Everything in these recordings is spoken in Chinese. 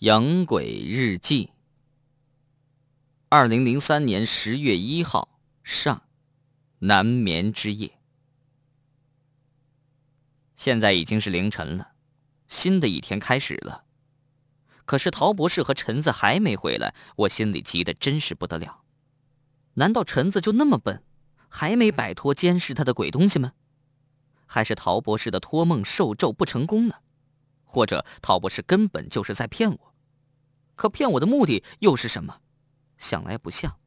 养鬼日记。二零零三年十月一号上，难眠之夜。现在已经是凌晨了，新的一天开始了。可是陶博士和陈子还没回来，我心里急得真是不得了。难道陈子就那么笨，还没摆脱监视他的鬼东西吗？还是陶博士的托梦受咒不成功呢？或者陶博士根本就是在骗我？可骗我的目的又是什么？想来不像。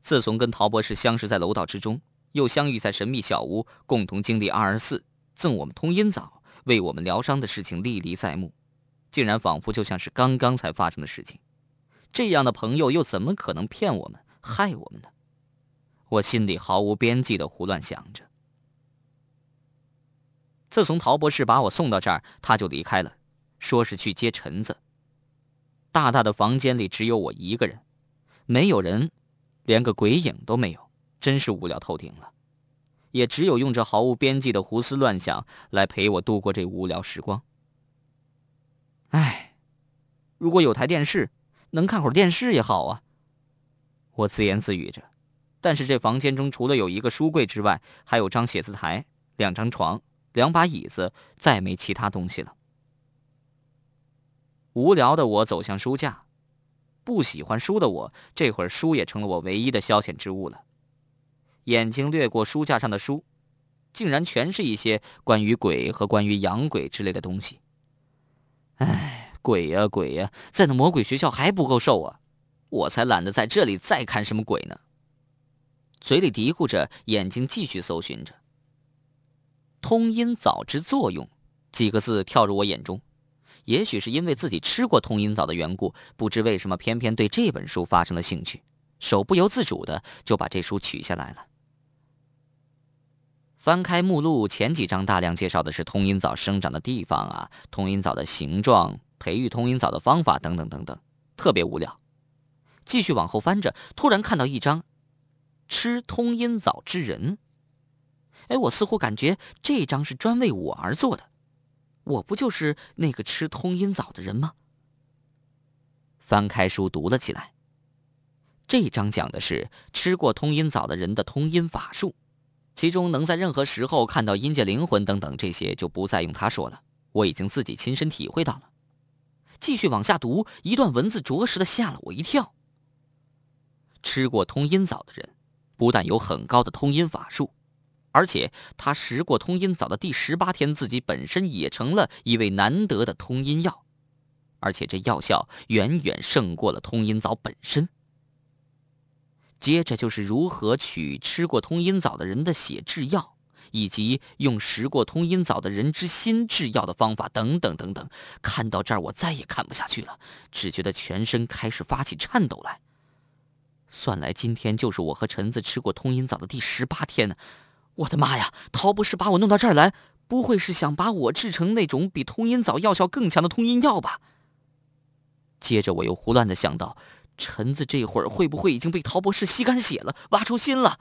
自从跟陶博士相识在楼道之中，又相遇在神秘小屋，共同经历二十四，赠我们通阴枣，为我们疗伤的事情历历在目，竟然仿佛就像是刚刚才发生的事情。这样的朋友又怎么可能骗我们、害我们呢？我心里毫无边际的胡乱想着。自从陶博士把我送到这儿，他就离开了，说是去接陈子。大大的房间里只有我一个人，没有人，连个鬼影都没有，真是无聊透顶了。也只有用这毫无边际的胡思乱想来陪我度过这无聊时光。唉，如果有台电视，能看会儿电视也好啊。我自言自语着，但是这房间中除了有一个书柜之外，还有张写字台、两张床、两把椅子，再没其他东西了。无聊的我走向书架，不喜欢书的我，这会儿书也成了我唯一的消遣之物了。眼睛掠过书架上的书，竟然全是一些关于鬼和关于养鬼之类的东西。哎，鬼呀鬼呀，在那魔鬼学校还不够受啊！我才懒得在这里再看什么鬼呢。嘴里嘀咕着，眼睛继续搜寻着。通阴枣之作用，几个字跳入我眼中。也许是因为自己吃过通阴枣的缘故，不知为什么偏偏对这本书发生了兴趣，手不由自主的就把这书取下来了。翻开目录，前几章大量介绍的是通阴枣生长的地方啊，通阴枣的形状、培育通阴枣的方法等等等等，特别无聊。继续往后翻着，突然看到一张“吃通阴枣之人”，哎，我似乎感觉这张是专为我而做的。我不就是那个吃通阴枣的人吗？翻开书读了起来。这一章讲的是吃过通阴枣的人的通阴法术，其中能在任何时候看到阴界灵魂等等这些就不再用他说了，我已经自己亲身体会到了。继续往下读，一段文字着实的吓了我一跳。吃过通阴枣的人，不但有很高的通阴法术。而且他食过通阴枣的第十八天，自己本身也成了一味难得的通阴药，而且这药效远远胜过了通阴枣本身。接着就是如何取吃过通阴枣的人的血制药，以及用食过通阴枣的人之心制药的方法等等等等。看到这儿，我再也看不下去了，只觉得全身开始发起颤抖来。算来今天就是我和陈子吃过通阴枣的第十八天呢。我的妈呀！陶博士把我弄到这儿来，不会是想把我制成那种比通阴枣药效更强的通阴药吧？接着我又胡乱的想到，陈子这会儿会不会已经被陶博士吸干血了，挖出心了？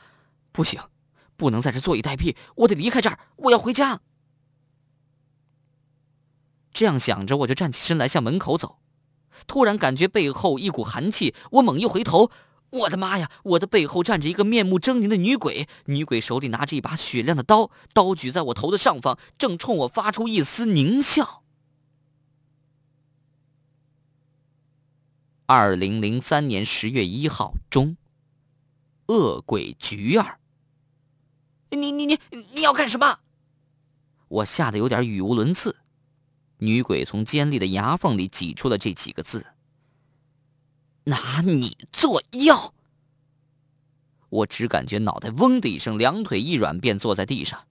不行，不能在这坐以待毙，我得离开这儿，我要回家。这样想着，我就站起身来向门口走，突然感觉背后一股寒气，我猛一回头。我的妈呀！我的背后站着一个面目狰狞的女鬼，女鬼手里拿着一把雪亮的刀，刀举在我头的上方，正冲我发出一丝狞笑。二零零三年十月一号中，恶鬼菊儿，你你你你要干什么？我吓得有点语无伦次。女鬼从尖利的牙缝里挤出了这几个字。拿你做药，我只感觉脑袋嗡的一声，两腿一软，便坐在地上。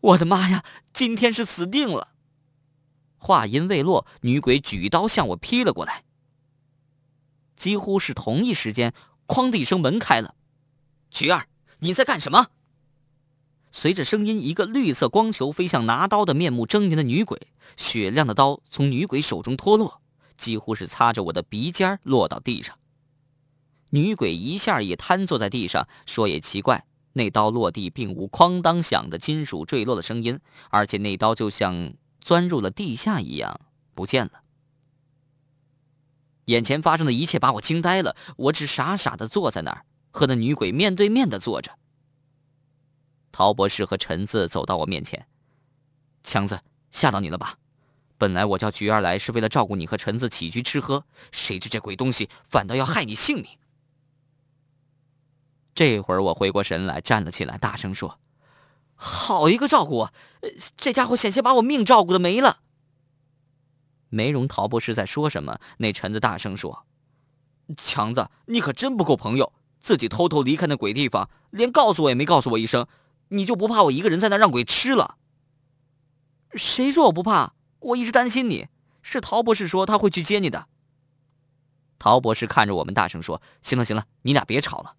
我的妈呀，今天是死定了！话音未落，女鬼举刀向我劈了过来。几乎是同一时间，哐的一声，门开了。菊儿，你在干什么？随着声音，一个绿色光球飞向拿刀的面目狰狞的女鬼，雪亮的刀从女鬼手中脱落。几乎是擦着我的鼻尖落到地上，女鬼一下也瘫坐在地上。说也奇怪，那刀落地并无哐当响的金属坠落的声音，而且那刀就像钻入了地下一样不见了。眼前发生的一切把我惊呆了，我只傻傻的坐在那儿，和那女鬼面对面的坐着。陶博士和陈子走到我面前，强子，吓到你了吧？本来我叫菊儿来是为了照顾你和陈子起居吃喝，谁知这鬼东西反倒要害你性命。这会儿我回过神来，站了起来，大声说：“好一个照顾我！这家伙险些把我命照顾的没了。”没容陶博士在说什么，那陈子大声说：“强子，你可真不够朋友！自己偷偷离开那鬼地方，连告诉我也没告诉我一声，你就不怕我一个人在那让鬼吃了？”谁说我不怕？我一直担心你。是陶博士说他会去接你的。陶博士看着我们，大声说：“行了行了，你俩别吵了。”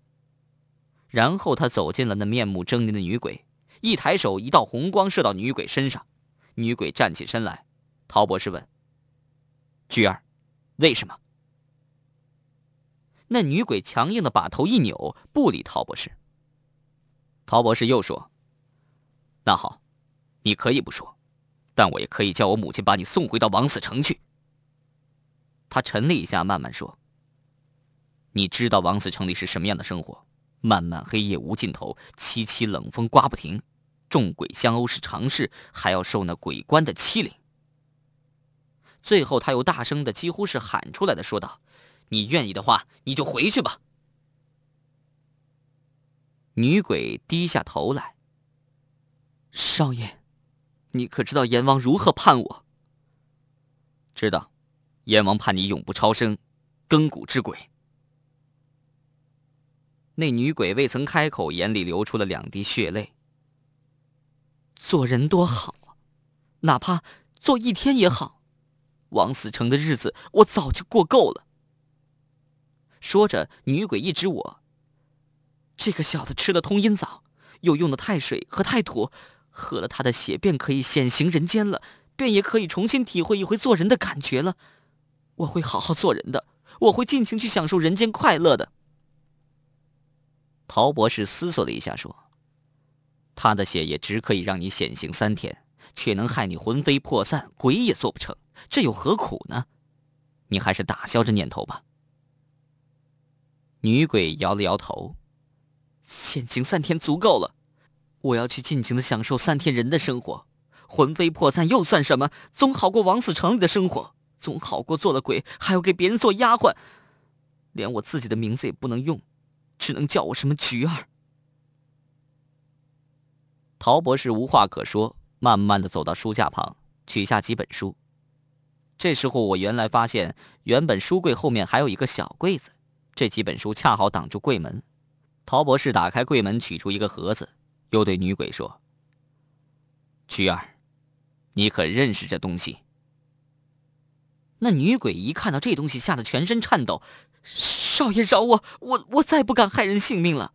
然后他走进了那面目狰狞的女鬼，一抬手，一道红光射到女鬼身上，女鬼站起身来。陶博士问：“菊儿，为什么？”那女鬼强硬的把头一扭，不理陶博士。陶博士又说：“那好，你可以不说，但我也可以叫我母亲把你送回到王死城去。”他沉了一下，慢慢说：“你知道王死城里是什么样的生活？”漫漫黑夜无尽头，凄凄冷风刮不停，众鬼相殴是常事，还要受那鬼官的欺凌。最后，他又大声的，几乎是喊出来的，说道：“你愿意的话，你就回去吧。”女鬼低下头来：“少爷，你可知道阎王如何判我？”“知道，阎王判你永不超生，亘古之鬼。”那女鬼未曾开口，眼里流出了两滴血泪。做人多好啊，哪怕做一天也好。王死城的日子我早就过够了。说着，女鬼一指我：“这个小子吃了通阴枣，又用了太水和太土，喝了他的血便可以显形人间了，便也可以重新体会一回做人的感觉了。我会好好做人的，我会尽情去享受人间快乐的。”陶博士思索了一下，说：“他的血也只可以让你显形三天，却能害你魂飞魄散，鬼也做不成，这又何苦呢？你还是打消这念头吧。”女鬼摇了摇头：“显形三天足够了，我要去尽情的享受三天人的生活，魂飞魄散又算什么？总好过枉死城里的生活，总好过做了鬼还要给别人做丫鬟，连我自己的名字也不能用。”只能叫我什么菊儿。陶博士无话可说，慢慢的走到书架旁，取下几本书。这时候我原来发现，原本书柜后面还有一个小柜子，这几本书恰好挡住柜门。陶博士打开柜门，取出一个盒子，又对女鬼说：“菊儿，你可认识这东西？”那女鬼一看到这东西，吓得全身颤抖。少爷饶我，我我再不敢害人性命了。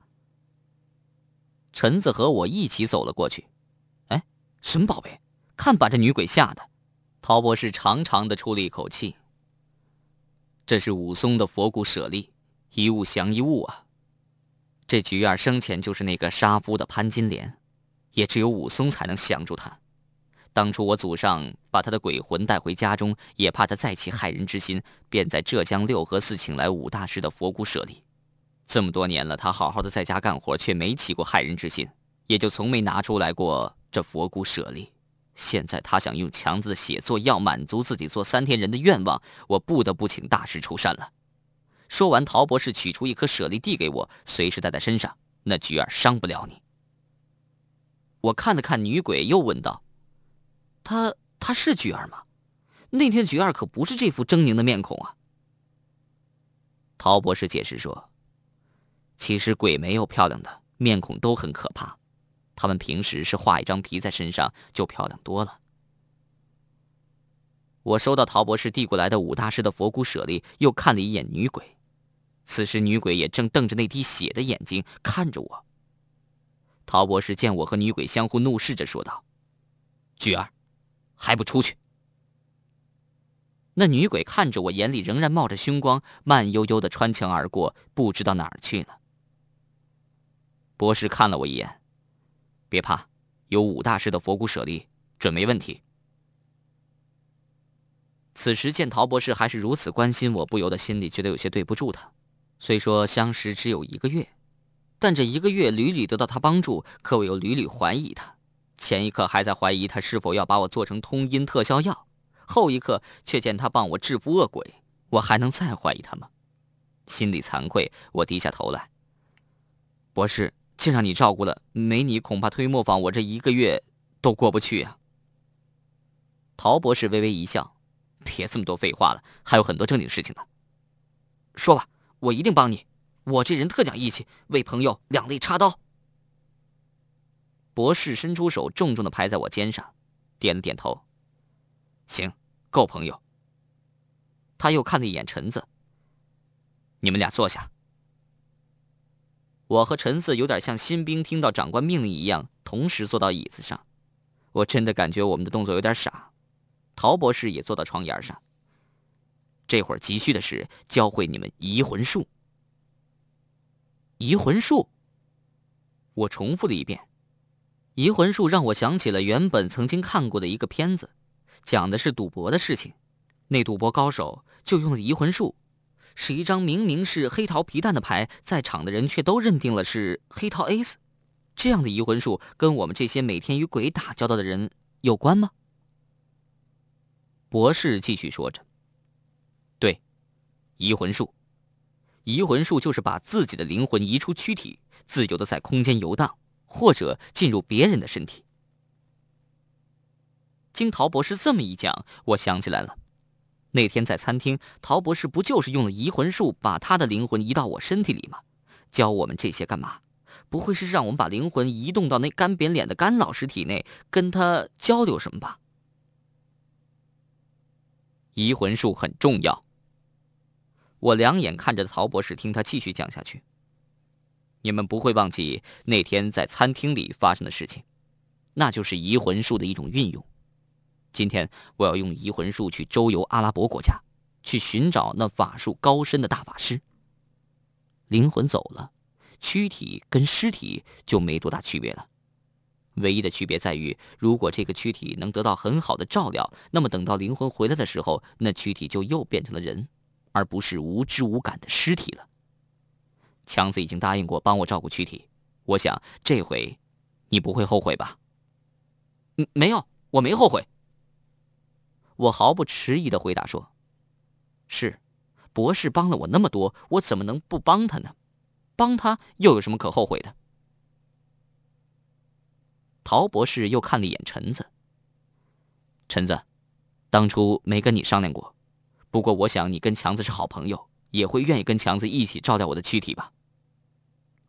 陈子和我一起走了过去。哎，什么宝贝？看把这女鬼吓的。陶博士长长的出了一口气。这是武松的佛骨舍利，一物降一物啊。这菊儿生前就是那个杀夫的潘金莲，也只有武松才能降住她。当初我祖上把他的鬼魂带回家中，也怕他再起害人之心，便在浙江六合寺请来武大师的佛骨舍利。这么多年了，他好好的在家干活，却没起过害人之心，也就从没拿出来过这佛骨舍利。现在他想用强子的血做药，满足自己做三天人的愿望，我不得不请大师出山了。说完，陶博士取出一颗舍利递给我，随时带在身上，那菊儿伤不了你。我看了看女鬼，又问道。她她是菊儿吗？那天菊儿可不是这副狰狞的面孔啊。陶博士解释说：“其实鬼没有漂亮的，面孔都很可怕。他们平时是画一张皮在身上，就漂亮多了。”我收到陶博士递过来的武大师的佛骨舍利，又看了一眼女鬼。此时女鬼也正瞪着那滴血的眼睛看着我。陶博士见我和女鬼相互怒视着，说道：“菊儿。”还不出去！那女鬼看着我，眼里仍然冒着凶光，慢悠悠的穿墙而过，不知道哪儿去了。博士看了我一眼，别怕，有武大师的佛骨舍利，准没问题。此时见陶博士还是如此关心我，不由得心里觉得有些对不住他。虽说相识只有一个月，但这一个月屡屡得到他帮助，可我又屡屡怀疑他。前一刻还在怀疑他是否要把我做成通阴特效药，后一刻却见他帮我制服恶鬼，我还能再怀疑他吗？心里惭愧，我低下头来。博士，既让你照顾了，没你恐怕推磨坊我这一个月都过不去啊。陶博士微微一笑，别这么多废话了，还有很多正经事情呢。说吧，我一定帮你。我这人特讲义气，为朋友两肋插刀。博士伸出手，重重的拍在我肩上，点了点头。行，够朋友。他又看了一眼陈子。你们俩坐下。我和陈子有点像新兵听到长官命令一样，同时坐到椅子上。我真的感觉我们的动作有点傻。陶博士也坐到床沿上。这会儿急需的是教会你们移魂术。移魂术。我重复了一遍。移魂术让我想起了原本曾经看过的一个片子，讲的是赌博的事情。那赌博高手就用了移魂术，是一张明明是黑桃皮蛋的牌，在场的人却都认定了是黑桃 A 四。这样的移魂术跟我们这些每天与鬼打交道的人有关吗？博士继续说着：“，移魂术，移魂术就是把自己的灵魂移出躯体，自由的在空间游荡。”或者进入别人的身体。经陶博士这么一讲，我想起来了，那天在餐厅，陶博士不就是用了移魂术，把他的灵魂移到我身体里吗？教我们这些干嘛？不会是让我们把灵魂移动到那干扁脸的甘老师体内，跟他交流什么吧？移魂术很重要。我两眼看着陶博士，听他继续讲下去。你们不会忘记那天在餐厅里发生的事情，那就是移魂术的一种运用。今天我要用移魂术去周游阿拉伯国家，去寻找那法术高深的大法师。灵魂走了，躯体跟尸体就没多大区别了，唯一的区别在于，如果这个躯体能得到很好的照料，那么等到灵魂回来的时候，那躯体就又变成了人，而不是无知无感的尸体了。强子已经答应过帮我照顾躯体，我想这回你不会后悔吧？嗯，没有，我没后悔。我毫不迟疑的回答说：“是，博士帮了我那么多，我怎么能不帮他呢？帮他又有什么可后悔的？”陶博士又看了一眼陈子。陈子，当初没跟你商量过，不过我想你跟强子是好朋友，也会愿意跟强子一起照料我的躯体吧？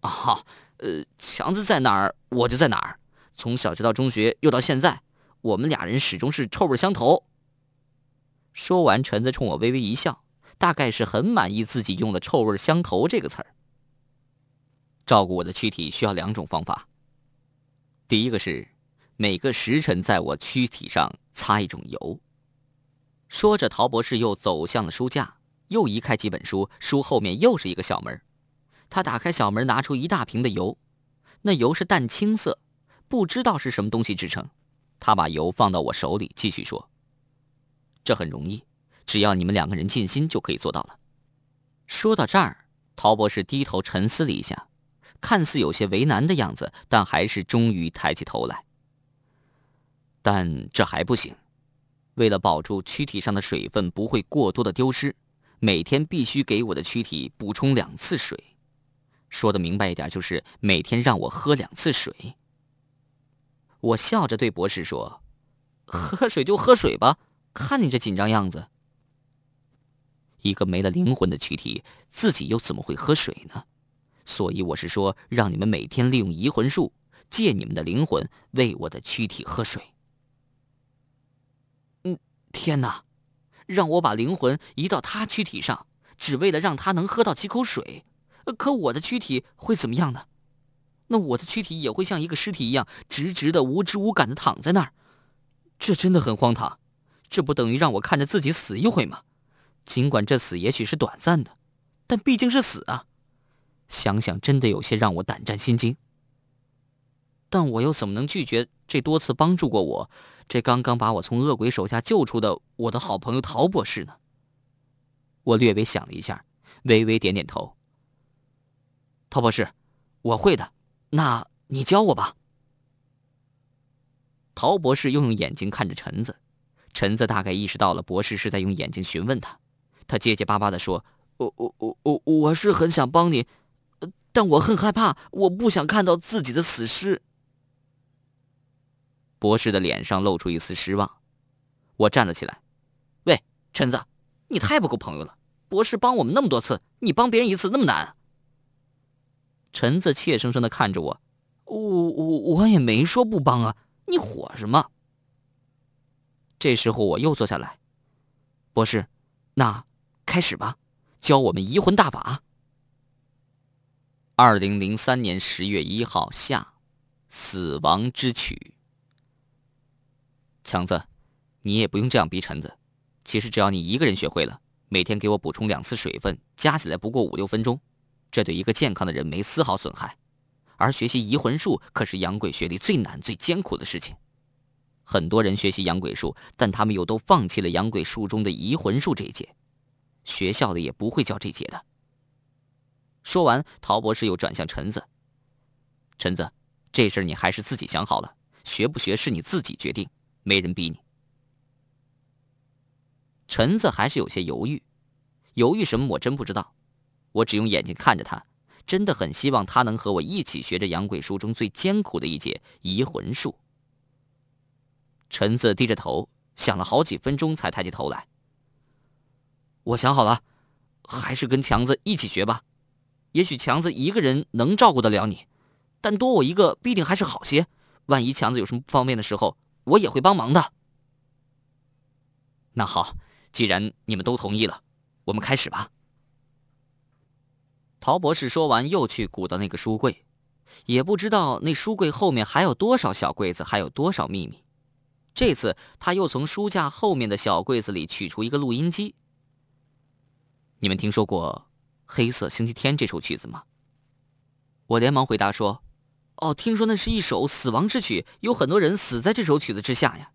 啊，呃，强子在哪儿，我就在哪儿。从小学到中学，又到现在，我们俩人始终是臭味相投。说完，陈子冲我微微一笑，大概是很满意自己用了“臭味相投”这个词儿。照顾我的躯体需要两种方法，第一个是每个时辰在我躯体上擦一种油。说着，陶博士又走向了书架，又移开几本书，书后面又是一个小门。他打开小门，拿出一大瓶的油，那油是淡青色，不知道是什么东西制成。他把油放到我手里，继续说：“这很容易，只要你们两个人尽心就可以做到了。”说到这儿，陶博士低头沉思了一下，看似有些为难的样子，但还是终于抬起头来。但这还不行，为了保住躯体上的水分不会过多的丢失，每天必须给我的躯体补充两次水。说的明白一点，就是每天让我喝两次水。我笑着对博士说：“喝水就喝水吧，看你这紧张样子。一个没了灵魂的躯体，自己又怎么会喝水呢？所以我是说，让你们每天利用移魂术，借你们的灵魂为我的躯体喝水。”天哪，让我把灵魂移到他躯体上，只为了让他能喝到几口水。可我的躯体会怎么样呢？那我的躯体也会像一个尸体一样，直直的、无知无感的躺在那儿。这真的很荒唐。这不等于让我看着自己死一回吗？尽管这死也许是短暂的，但毕竟是死啊。想想真的有些让我胆战心惊。但我又怎么能拒绝这多次帮助过我、这刚刚把我从恶鬼手下救出的我的好朋友陶博士呢？我略微想了一下，微微点点头。陶博士，我会的，那你教我吧。陶博士又用眼睛看着陈子，陈子大概意识到了博士是在用眼睛询问他，他结结巴巴的说：“我我我我我是很想帮你，但我很害怕，我不想看到自己的死尸。”博士的脸上露出一丝失望。我站了起来：“喂，陈子，你太不够朋友了！博士帮我们那么多次，你帮别人一次那么难？”陈子怯生生的看着我：“我我我也没说不帮啊，你火什么？”这时候我又坐下来：“博士，那开始吧，教我们移魂大法。”二零零三年十月一号下，死亡之曲。强子，你也不用这样逼陈子。其实只要你一个人学会了，每天给我补充两次水分，加起来不过五六分钟，这对一个健康的人没丝毫损害。而学习移魂术可是养鬼学里最难、最艰苦的事情。很多人学习养鬼术，但他们又都放弃了养鬼术中的移魂术这一节。学校里也不会教这节的。说完，陶博士又转向陈子：“陈子，这事儿你还是自己想好了，学不学是你自己决定。”没人逼你。陈子还是有些犹豫，犹豫什么我真不知道。我只用眼睛看着他，真的很希望他能和我一起学着杨鬼书中最艰苦的一节移魂术。陈子低着头想了好几分钟，才抬起头来。我想好了，还是跟强子一起学吧。也许强子一个人能照顾得了你，但多我一个必定还是好些。万一强子有什么不方便的时候。我也会帮忙的。那好，既然你们都同意了，我们开始吧。陶博士说完，又去鼓捣那个书柜，也不知道那书柜后面还有多少小柜子，还有多少秘密。这次他又从书架后面的小柜子里取出一个录音机。你们听说过《黑色星期天》这首曲子吗？我连忙回答说。哦，听说那是一首死亡之曲，有很多人死在这首曲子之下呀。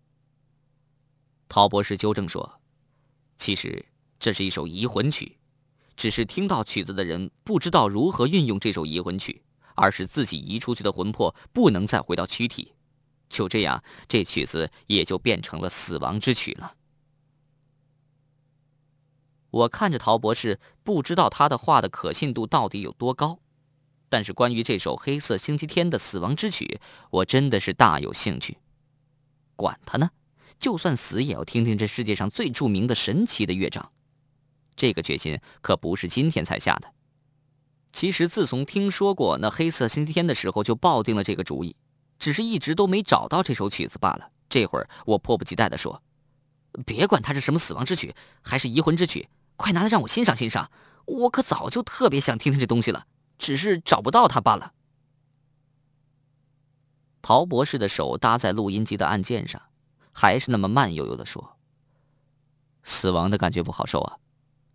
陶博士纠正说：“其实这是一首移魂曲，只是听到曲子的人不知道如何运用这首移魂曲，而是自己移出去的魂魄不能再回到躯体，就这样，这曲子也就变成了死亡之曲了。”我看着陶博士，不知道他的话的可信度到底有多高。但是关于这首《黑色星期天》的死亡之曲，我真的是大有兴趣。管他呢，就算死也要听听这世界上最著名的神奇的乐章。这个决心可不是今天才下的。其实自从听说过那《黑色星期天》的时候，就抱定了这个主意，只是一直都没找到这首曲子罢了。这会儿我迫不及待地说：“别管它是什么死亡之曲，还是移魂之曲，快拿来让我欣赏欣赏。我可早就特别想听听这东西了。”只是找不到他罢了。陶博士的手搭在录音机的按键上，还是那么慢悠悠的说：“死亡的感觉不好受啊，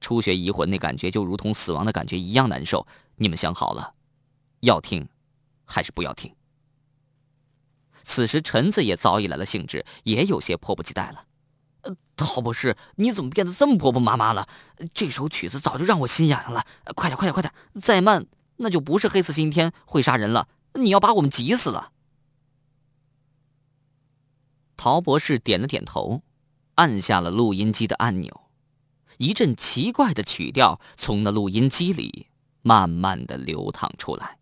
初学移魂那感觉就如同死亡的感觉一样难受。你们想好了，要听，还是不要听？”此时陈子也早已来了兴致，也有些迫不及待了。“陶博士，你怎么变得这么婆婆妈妈了？这首曲子早就让我心痒痒了，快点，快点，快点！再慢。”那就不是黑色星期天会杀人了，你要把我们急死了。陶博士点了点头，按下了录音机的按钮，一阵奇怪的曲调从那录音机里慢慢的流淌出来。